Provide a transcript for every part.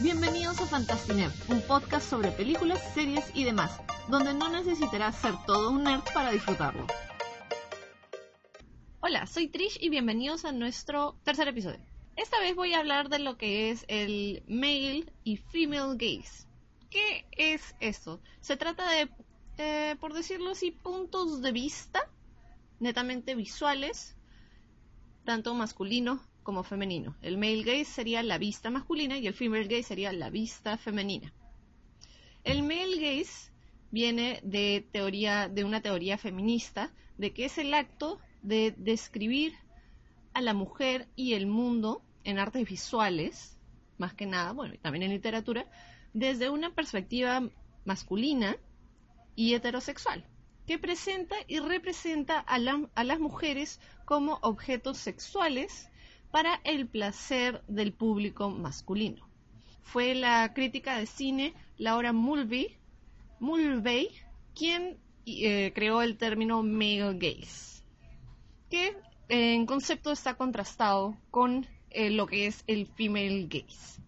Bienvenidos a Fantastinerd, un podcast sobre películas, series y demás, donde no necesitarás ser todo un nerd para disfrutarlo. Hola, soy Trish y bienvenidos a nuestro tercer episodio. Esta vez voy a hablar de lo que es el male y female gaze. ¿Qué es esto? Se trata de, eh, por decirlo así, puntos de vista netamente visuales, tanto masculino como femenino. El male gaze sería la vista masculina y el female gaze sería la vista femenina. El male gaze viene de teoría de una teoría feminista de que es el acto de describir a la mujer y el mundo en artes visuales, más que nada, bueno, y también en literatura, desde una perspectiva masculina y heterosexual, que presenta y representa a, a las mujeres como objetos sexuales para el placer del público masculino. Fue la crítica de cine Laura Mulvey, Mulvey quien eh, creó el término male gaze, que en concepto está contrastado con eh, lo que es el female gaze.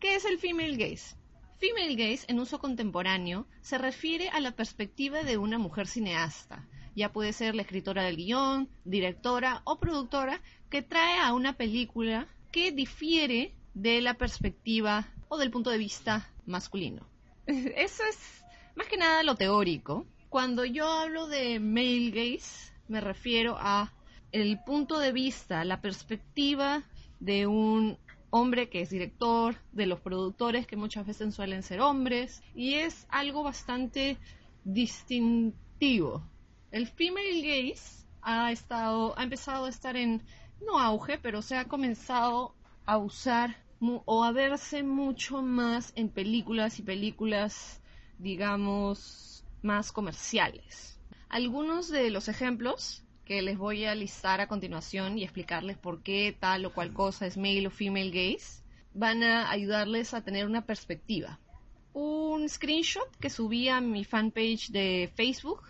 ¿Qué es el female gaze? Female gaze en uso contemporáneo se refiere a la perspectiva de una mujer cineasta, ya puede ser la escritora del guion, directora o productora, que trae a una película que difiere de la perspectiva o del punto de vista masculino. Eso es más que nada lo teórico. Cuando yo hablo de male gaze, me refiero a el punto de vista, la perspectiva de un hombre que es director, de los productores que muchas veces suelen ser hombres, y es algo bastante distintivo el female gaze ha estado, ha empezado a estar en, no auge, pero se ha comenzado a usar o a verse mucho más en películas y películas, digamos, más comerciales. Algunos de los ejemplos que les voy a listar a continuación y explicarles por qué tal o cual cosa es male o female gaze, van a ayudarles a tener una perspectiva. Un screenshot que subí a mi fanpage de Facebook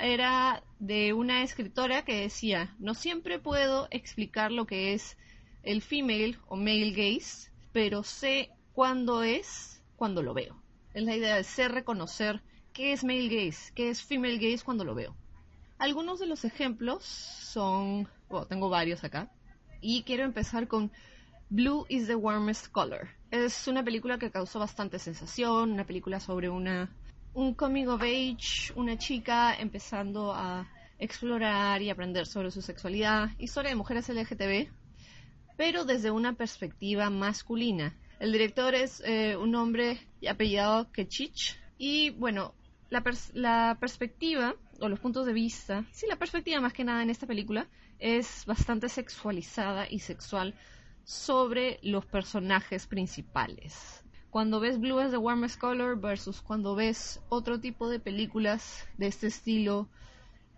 era de una escritora que decía, no siempre puedo explicar lo que es el female o male gaze, pero sé cuándo es cuando lo veo. Es la idea de ser reconocer qué es male gaze, qué es female gaze cuando lo veo. Algunos de los ejemplos son, bueno, tengo varios acá, y quiero empezar con Blue is the warmest color. Es una película que causó bastante sensación, una película sobre una un coming of age, una chica empezando a explorar y aprender sobre su sexualidad, historia de mujeres LGTB, pero desde una perspectiva masculina. El director es eh, un hombre apellidado Kechich y bueno, la, la perspectiva o los puntos de vista, sí, la perspectiva más que nada en esta película es bastante sexualizada y sexual sobre los personajes principales cuando ves Blue as the Warmest Color versus cuando ves otro tipo de películas de este estilo,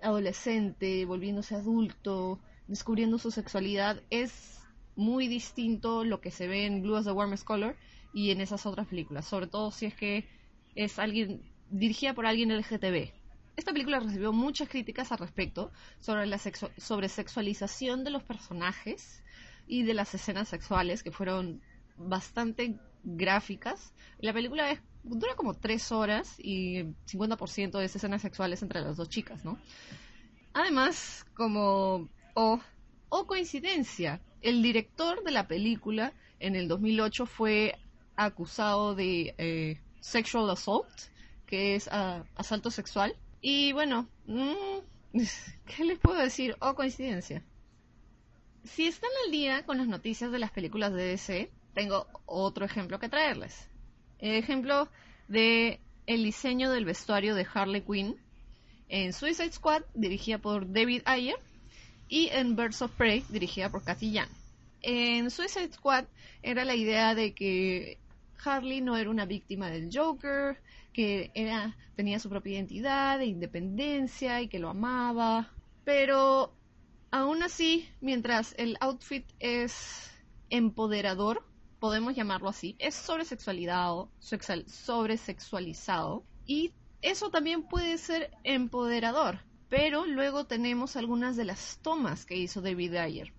adolescente, volviéndose adulto, descubriendo su sexualidad, es muy distinto lo que se ve en Blue as the Warmest Color y en esas otras películas, sobre todo si es que es alguien dirigida por alguien LGTB. Esta película recibió muchas críticas al respecto sobre la sobre sexualización de los personajes y de las escenas sexuales que fueron bastante gráficas. La película es, dura como tres horas y 50% de escenas sexuales entre las dos chicas, ¿no? Además, como o, o coincidencia, el director de la película en el 2008 fue acusado de eh, sexual assault, que es ah, asalto sexual. Y bueno, mm, ¿qué les puedo decir? O coincidencia. Si están al día con las noticias de las películas de DC, tengo otro ejemplo que traerles. Ejemplo de el diseño del vestuario de Harley Quinn en Suicide Squad, dirigida por David Ayer, y en Birds of Prey, dirigida por Cathy Yan. En Suicide Squad era la idea de que Harley no era una víctima del Joker, que tenía su propia identidad e independencia y que lo amaba. Pero aún así, mientras el outfit es empoderador, podemos llamarlo así, es sobresexualizado, sobresexualizado y eso también puede ser empoderador, pero luego tenemos algunas de las tomas que hizo David Ayer.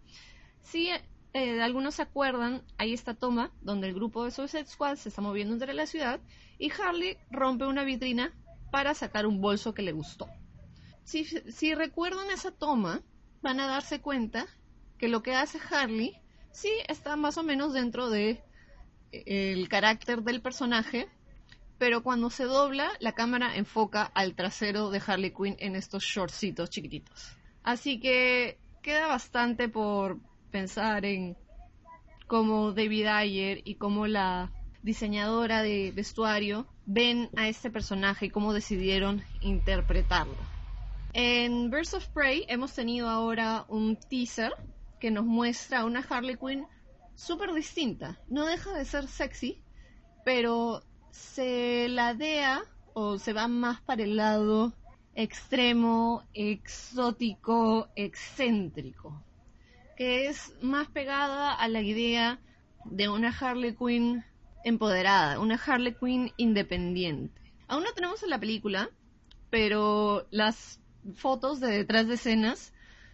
Si eh, algunos se acuerdan, hay esta toma donde el grupo de Suicide se está moviendo entre la ciudad y Harley rompe una vitrina para sacar un bolso que le gustó. Si recuerdan esa toma, van a darse cuenta que lo que hace Harley sí está más o menos dentro de eh, el carácter del personaje, pero cuando se dobla, la cámara enfoca al trasero de Harley Quinn en estos shortcitos chiquititos. Así que queda bastante por pensar en cómo David Ayer y cómo la diseñadora de vestuario ven a este personaje y cómo decidieron interpretarlo. En Birds of Prey hemos tenido ahora un teaser que nos muestra una Harley Quinn súper distinta. No deja de ser sexy, pero se ladea o se va más para el lado extremo, exótico, excéntrico, que es más pegada a la idea de una Harley Quinn empoderada, una Harley Quinn independiente. Aún no tenemos en la película, pero las fotos de detrás de escenas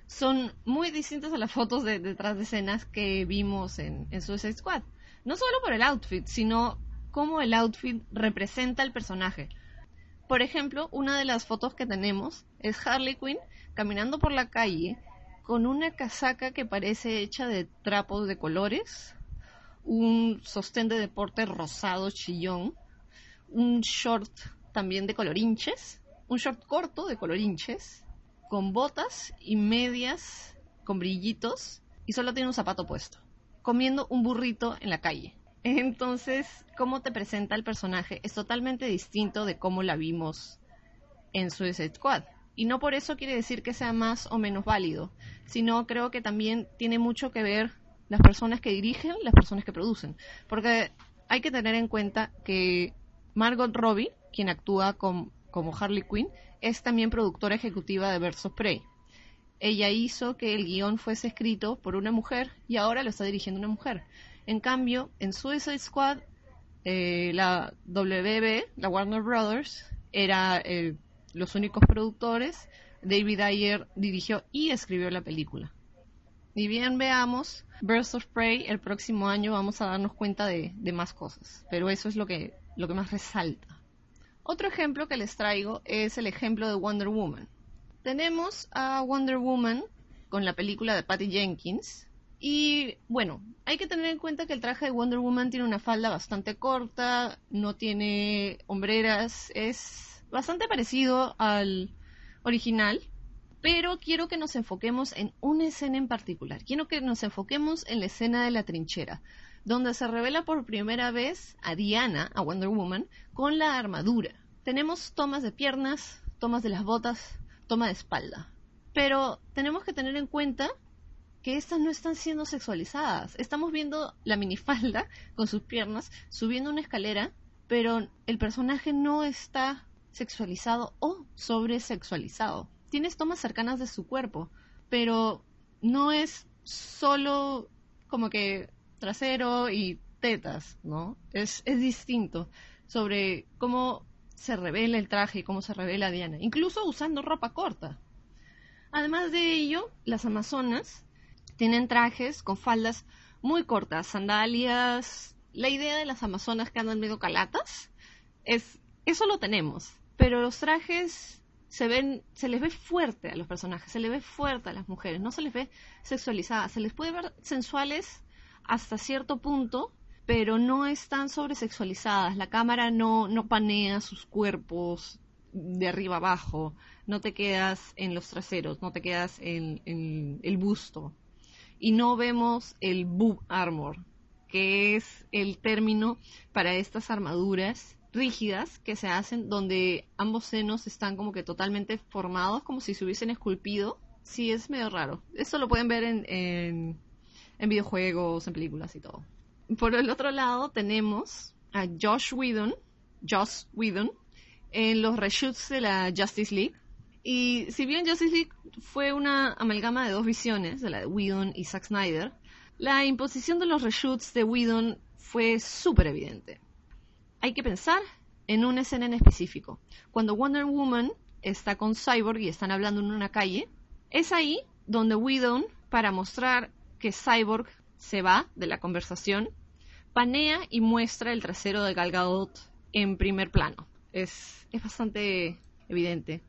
son muy distintas a las fotos de detrás de escenas que vimos en, en Suicide Squad. No solo por el outfit, sino cómo el outfit representa al personaje. Por ejemplo, una de las fotos que tenemos es Harley Quinn caminando por la calle con una casaca que parece hecha de trapos de colores, un sostén de deporte rosado chillón, un short también de colorinches, un short corto de colorinches, con botas y medias con brillitos y solo tiene un zapato puesto, comiendo un burrito en la calle. Entonces, cómo te presenta el personaje es totalmente distinto de cómo la vimos en Suicide Squad. Y no por eso quiere decir que sea más o menos válido, sino creo que también tiene mucho que ver las personas que dirigen, las personas que producen. Porque hay que tener en cuenta que Margot Robbie, quien actúa como Harley Quinn, es también productora ejecutiva de Birds of Prey. Ella hizo que el guion fuese escrito por una mujer y ahora lo está dirigiendo una mujer. En cambio, en Suicide Squad, eh, la WB, la Warner Brothers, era eh, los únicos productores. David Ayer dirigió y escribió la película. Y bien veamos, Birds of Prey, el próximo año vamos a darnos cuenta de, de más cosas. Pero eso es lo que, lo que más resalta. Otro ejemplo que les traigo es el ejemplo de Wonder Woman. Tenemos a Wonder Woman con la película de Patty Jenkins, y bueno, hay que tener en cuenta que el traje de Wonder Woman tiene una falda bastante corta, no tiene hombreras, es bastante parecido al original, pero quiero que nos enfoquemos en una escena en particular. Quiero que nos enfoquemos en la escena de la trinchera, donde se revela por primera vez a Diana, a Wonder Woman, con la armadura. Tenemos tomas de piernas, tomas de las botas, toma de espalda. Pero tenemos que tener en cuenta que estas no están siendo sexualizadas. Estamos viendo la minifalda con sus piernas subiendo una escalera, pero el personaje no está sexualizado o sobresexualizado. Tienes tomas cercanas de su cuerpo, pero no es solo como que trasero y tetas, ¿no? Es, es distinto sobre cómo se revela el traje y cómo se revela Diana, incluso usando ropa corta. Además de ello, las amazonas tienen trajes con faldas muy cortas, sandalias. La idea de las amazonas que andan medio calatas es eso lo tenemos, pero los trajes se ven, se les ve fuerte a los personajes, se les ve fuerte a las mujeres, no se les ve sexualizadas, se les puede ver sensuales hasta cierto punto, pero no están sobresexualizadas. La cámara no, no panea sus cuerpos de arriba abajo, no te quedas en los traseros, no te quedas en el busto y no vemos el boob armor, que es el término para estas armaduras rígidas que se hacen donde ambos senos están como que totalmente formados, como si se hubiesen esculpido. Sí, es medio raro. Esto lo pueden ver en, en, en videojuegos, en películas y todo. Por el otro lado tenemos a Josh Whedon, Josh Whedon, en los reshoots de la Justice League y si bien Justice League fue una amalgama de dos visiones, de la de Whedon y Zack Snyder, la imposición de los reshoots de Whedon fue súper evidente. Hay que pensar en una escena en específico. Cuando Wonder Woman está con Cyborg y están hablando en una calle, es ahí donde Whedon, para mostrar que Cyborg se va de la conversación, panea y muestra el trasero de Gal en primer plano. Es, es bastante evidente.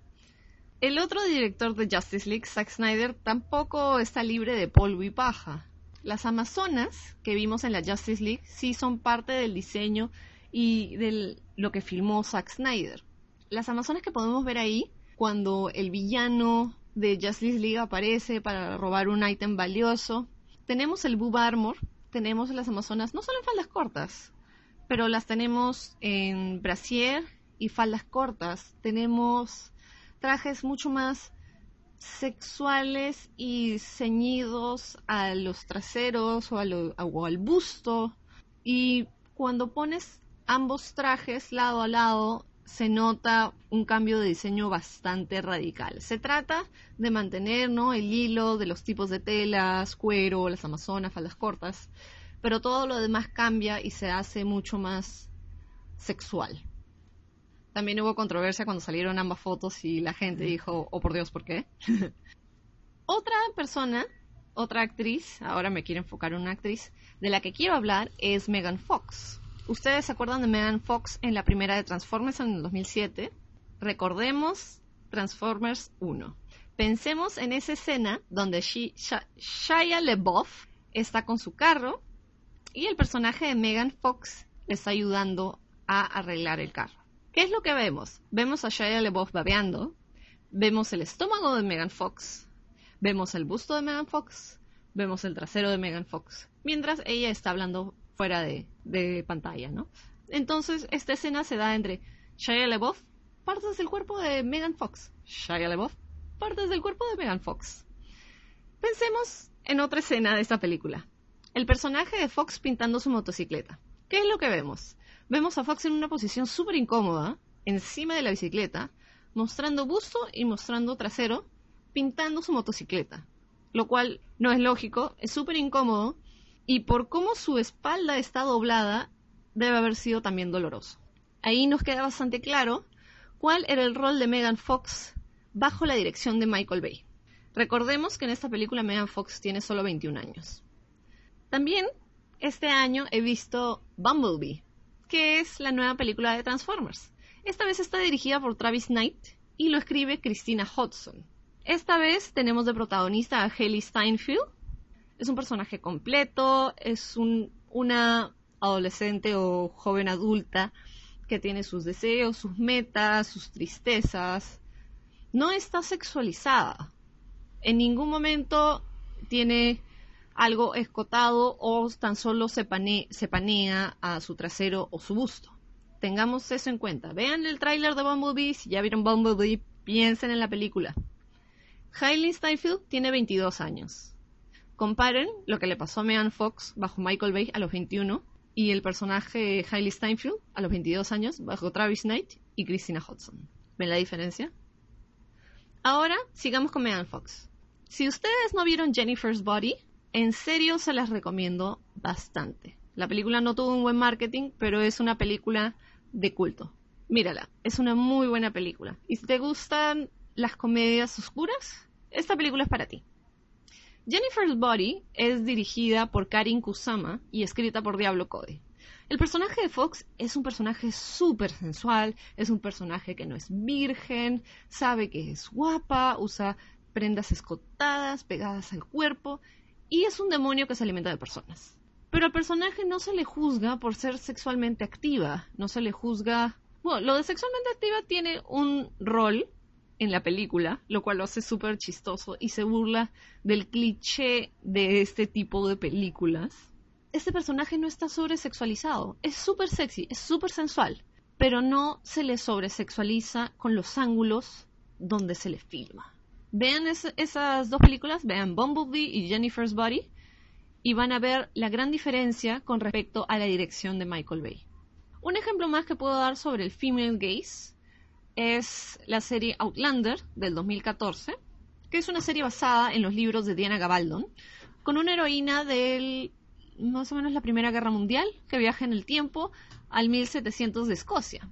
El otro director de Justice League, Zack Snyder, tampoco está libre de polvo y paja. Las Amazonas que vimos en la Justice League sí son parte del diseño y de lo que filmó Zack Snyder. Las Amazonas que podemos ver ahí, cuando el villano de Justice League aparece para robar un ítem valioso, tenemos el Boob Armor, tenemos las Amazonas no solo en faldas cortas, pero las tenemos en brasier y faldas cortas. Tenemos trajes mucho más sexuales y ceñidos a los traseros o, al busto. Y cuando pones ambos trajes lado a lado, se nota un cambio de diseño bastante radical. Se trata de mantener ¿no? el hilo de los tipos de telas, cuero, las amazonas, faldas cortas, pero todo lo demás cambia y se hace mucho más sexual. También hubo controversia cuando salieron ambas fotos y la gente dijo, oh por Dios, ¿por qué? otra persona, otra actriz, ahora me quiero enfocar en una actriz, de la que quiero hablar es Megan Fox. ¿Ustedes se acuerdan de Megan Fox en la primera de Transformers en el 2007? Recordemos Transformers 1. Pensemos en esa escena donde Shia LeBoff está con su carro y el personaje de Megan Fox le está ayudando a arreglar el carro. ¿Qué es lo que vemos? Vemos a Shia LeBoff babeando, vemos el estómago de Megan Fox, vemos el busto de Megan Fox, vemos el trasero de Megan Fox, mientras ella está hablando fuera de, pantalla, ¿no? Entonces, esta escena se da entre Shia LeBoff, partes del cuerpo de Megan Fox, Shia LeBoff, partes del cuerpo de Megan Fox. Pensemos en otra escena de esta película. El personaje de Fox pintando su motocicleta. ¿Qué es lo que vemos? Vemos a Fox en una posición súper incómoda, encima de la bicicleta, mostrando busto y mostrando trasero, pintando su motocicleta. Lo cual no es lógico, es súper incómodo, y por cómo su espalda está doblada, debe haber sido también doloroso. Ahí nos queda bastante claro cuál era el rol de Megan Fox bajo la dirección de Michael Bay. Recordemos que en esta película Megan Fox tiene solo 21 años. También este año he visto Bumblebee, que es la nueva película de Transformers. Esta vez está dirigida por Travis Knight y lo escribe Christina Hodson. Esta vez tenemos de protagonista a Haley Steinfeld. Es un personaje completo, es una adolescente o joven adulta que tiene sus deseos, sus metas, sus tristezas. No está sexualizada. En ningún momento tiene algo escotado o tan solo se, panea a su trasero o su busto. Tengamos eso en cuenta. Vean el tráiler de Bumblebee, si ya vieron Bumblebee, piensen en la película. Hailey Steinfeld tiene 22 años. Comparen lo que le pasó a Megan Fox bajo Michael Bay a los 21 y el personaje Hailey Steinfeld a los 22 años bajo Travis Knight y Christina Hodson. ¿Ven la diferencia? Ahora sigamos con Megan Fox. Si ustedes no vieron Jennifer's Body, en serio se las recomiendo bastante. La película no tuvo un buen marketing, pero es una película de culto. Mírala, es una muy buena película. Y si te gustan las comedias oscuras, esta película es para ti. Jennifer's Body es dirigida por Karin Kusama y escrita por Diablo Cody. El personaje de Fox es un personaje súper sensual, es un personaje que no es virgen, sabe que es guapa, usa prendas escotadas pegadas al cuerpo y es un demonio que se alimenta de personas. Pero al personaje no se le juzga por ser sexualmente activa, no se le juzga... Bueno, lo de sexualmente activa tiene un rol en la película, lo cual lo hace súper chistoso y se burla del cliché de este tipo de películas. Este personaje no está sobresexualizado, es súper sexy, es súper sensual, pero no se le sobresexualiza con los ángulos donde se le filma. Vean esas dos películas, vean Bumblebee y Jennifer's Body, y van a ver la gran diferencia con respecto a la dirección de Michael Bay. Un ejemplo más que puedo dar sobre el female gaze es la serie Outlander del 2014, que es una serie basada en los libros de Diana Gabaldon, con una heroína del más o menos la Primera Guerra Mundial que viaja en el tiempo al 1700 de Escocia.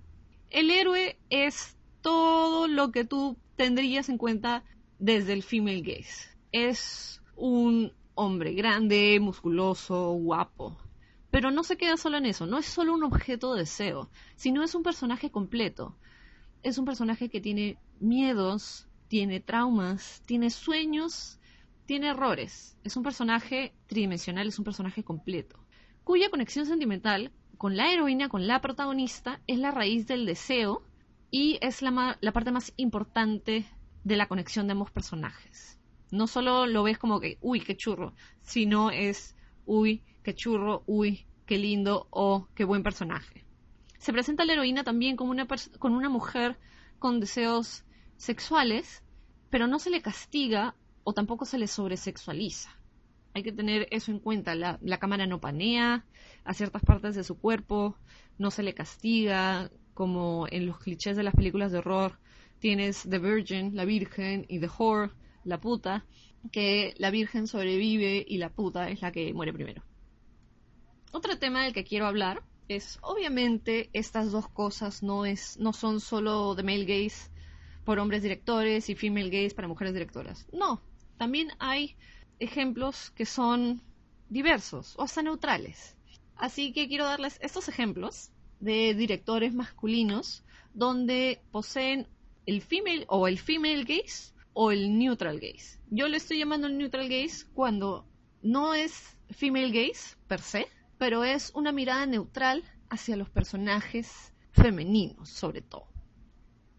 El héroe es todo lo que tú tendrías en cuenta desde el female gaze. Es un hombre grande, musculoso, guapo. Pero no se queda solo en eso, no es solo un objeto de deseo, sino es un personaje completo. Es un personaje que tiene miedos, tiene traumas, tiene sueños, tiene errores. Es un personaje tridimensional, es un personaje completo, cuya conexión sentimental con la heroína, con la protagonista, es la raíz del deseo y es la, parte más importante de la conexión de ambos personajes. No solo lo ves como que, uy, qué churro, sino es, uy, qué churro, uy, qué lindo o qué buen personaje. Se presenta la heroína también como una, con una mujer con deseos sexuales, pero no se le castiga o tampoco se le sobresexualiza. Hay que tener eso en cuenta. La, la, cámara no panea a ciertas partes de su cuerpo, no se le castiga, como en los clichés de las películas de horror. Tienes The Virgin, la Virgen, y The Whore, la puta, que la Virgen sobrevive y la puta es la que muere primero. Otro tema del que quiero hablar es, obviamente, estas dos cosas no, es, no son solo de male gaze por hombres directores y female gaze para mujeres directoras. No, también hay ejemplos que son diversos o hasta neutrales. Así que quiero darles estos ejemplos de directores masculinos donde poseen el female o el female gaze o el neutral gaze. Yo le estoy llamando el neutral gaze cuando no es female gaze per se, pero es una mirada neutral hacia los personajes femeninos, sobre todo.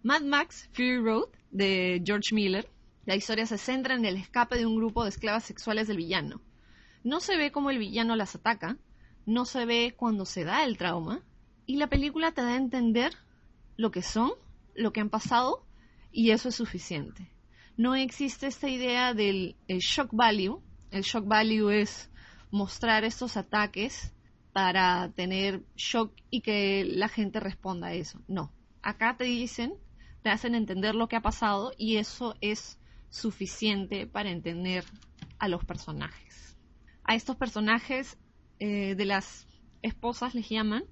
Mad Max Fury Road de George Miller. La historia se centra en el escape de un grupo de esclavas sexuales del villano. No se ve cómo el villano las ataca, no se ve cuando se da el trauma, y la película te da a entender lo que son, lo que han pasado, y eso es suficiente. No existe esta idea del shock value. El shock value es mostrar estos ataques para tener shock y que la gente responda a eso. No, acá te dicen, te hacen entender lo que ha pasado y eso es suficiente para entender a los personajes. A estos personajes eh, de las esposas les llaman,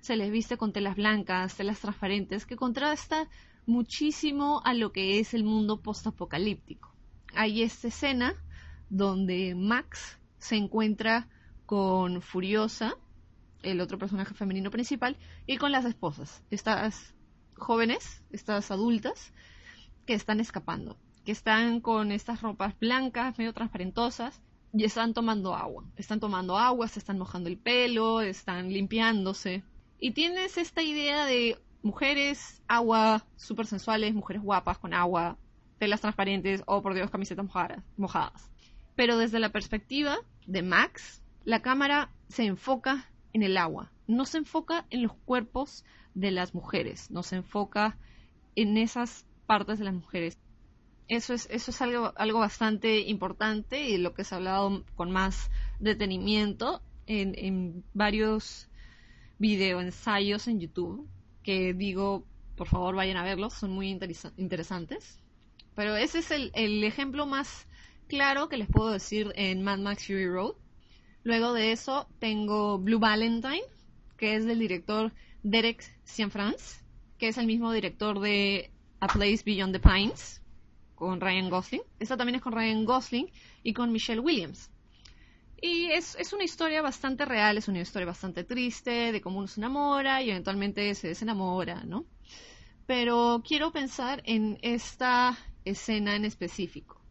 se les viste con telas blancas, telas transparentes, que contrasta muchísimo a lo que es el mundo postapocalíptico. Hay esta escena donde Max se encuentra con Furiosa, el otro personaje femenino principal, y con las esposas, estas jóvenes, estas adultas, que están escapando, que están con estas ropas blancas, medio transparentosas, y están tomando agua. Están tomando agua, se están mojando el pelo, están limpiándose. Y tienes esta idea de mujeres, agua, súper sensuales, mujeres guapas con agua, telas transparentes o, por Dios, camisetas mojadas. Pero desde la perspectiva de Max, la cámara se enfoca en el agua, no se enfoca en los cuerpos de las mujeres, no se enfoca en esas partes de las mujeres. Eso es, eso es algo, algo bastante importante y lo que se ha hablado con más detenimiento en, en varios videoensayos en YouTube, que digo, por favor vayan a verlos, son muy interesantes. Pero ese es el, el ejemplo más claro que les puedo decir en Mad Max Fury Road. Luego de eso tengo Blue Valentine, que es del director Derek Cianfrance, que es el mismo director de A Place Beyond the Pines, con Ryan Gosling. Esta también es con Ryan Gosling y con Michelle Williams. Y es, es, una historia bastante real, es una historia bastante triste de cómo uno se enamora y eventualmente se desenamora, ¿no? Pero quiero pensar en esta escena en específico.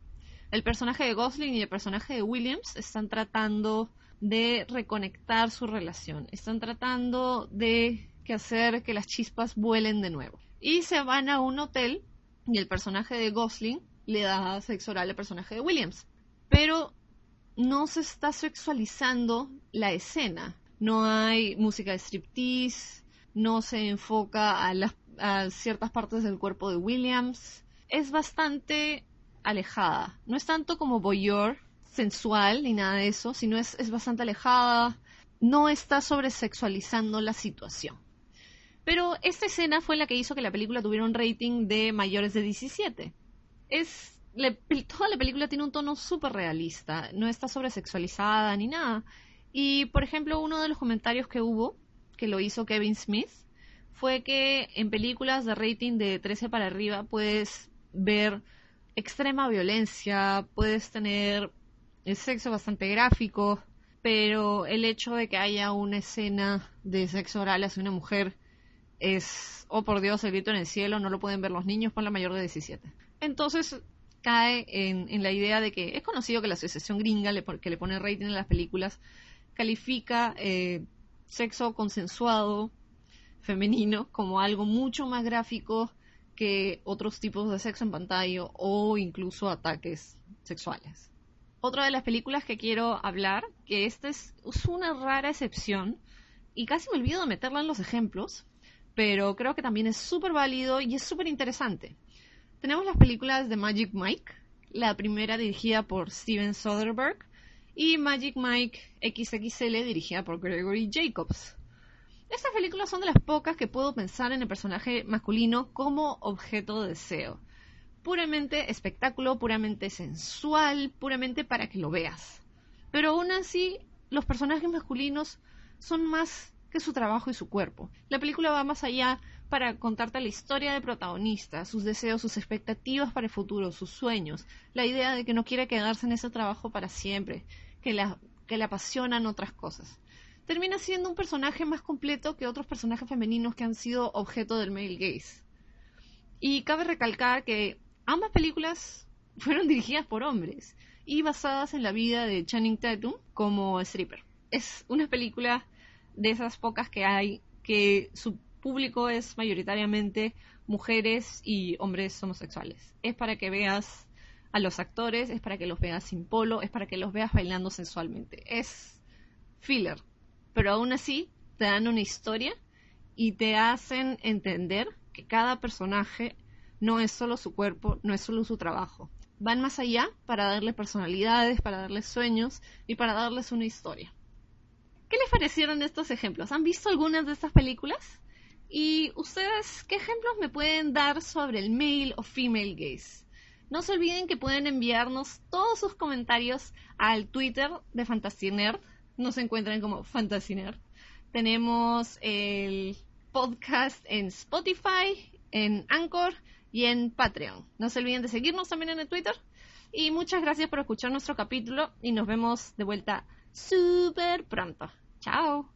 El personaje de Gosling y el personaje de Williams están tratando de reconectar su relación. Están tratando de que hacer que las chispas vuelen de nuevo. Y se van a un hotel y el personaje de Gosling le da sexo oral al personaje de Williams. Pero no se está sexualizando la escena. No hay música de striptease, no se enfoca a, las, a ciertas partes del cuerpo de Williams. Es bastante alejada. No es tanto como voyeur, sensual ni nada de eso, sino es, es bastante alejada, no está sobresexualizando la situación. Pero esta escena fue la que hizo que la película tuviera un rating de mayores de 17. Es, toda la película tiene un tono súper realista, no está sobresexualizada ni nada. Y, por ejemplo, uno de los comentarios que hubo, que lo hizo Kevin Smith, fue que en películas de rating de 13 para arriba puedes ver extrema violencia, puedes tener el sexo bastante gráfico, pero el hecho de que haya una escena de sexo oral hacia una mujer es, oh por Dios, el grito en el cielo, no lo pueden ver los niños por la mayor de 17. Entonces cae en, la idea de que es conocido que la Asociación Gringa, que le pone rating a las películas, califica eh, sexo consensuado femenino como algo mucho más gráfico que otros tipos de sexo en pantalla o incluso ataques sexuales. Otra de las películas que quiero hablar, que esta es, una rara excepción, y casi me olvido de meterla en los ejemplos, pero creo que también es súper válido y es súper interesante. Tenemos las películas de Magic Mike, la primera dirigida por Steven Soderbergh y Magic Mike XXL dirigida por Gregory Jacobs. Estas películas son de las pocas que puedo pensar en el personaje masculino como objeto de deseo. Puramente espectáculo, puramente sensual, puramente para que lo veas. Pero aún así, los personajes masculinos son más que su trabajo y su cuerpo. La película va más allá para contarte la historia del protagonista, sus deseos, sus expectativas para el futuro, sus sueños, la idea de que no quiere quedarse en ese trabajo para siempre, que, que le apasionan otras cosas termina siendo un personaje más completo que otros personajes femeninos que han sido objeto del male gaze. Y cabe recalcar que ambas películas fueron dirigidas por hombres y basadas en la vida de Channing Tatum como stripper. Es una película de esas pocas que hay que su público es mayoritariamente mujeres y hombres homosexuales. Es para que veas a los actores, es para que los veas sin polo, es para que los veas bailando sensualmente. Es filler, pero aún así te dan una historia y te hacen entender que cada personaje no es solo su cuerpo, no es solo su trabajo. Van más allá para darle personalidades, para darles sueños y para darles una historia. ¿Qué les parecieron estos ejemplos? ¿Han visto algunas de estas películas? ¿Y ustedes qué ejemplos me pueden dar sobre el male o female gaze? No se olviden que pueden enviarnos todos sus comentarios al Twitter de Fantasy nos encuentran como Fantasiner. Tenemos el podcast en Spotify, en Anchor y en Patreon. No se olviden de seguirnos también en el Twitter. Y muchas gracias por escuchar nuestro capítulo y nos vemos de vuelta súper pronto. Chao.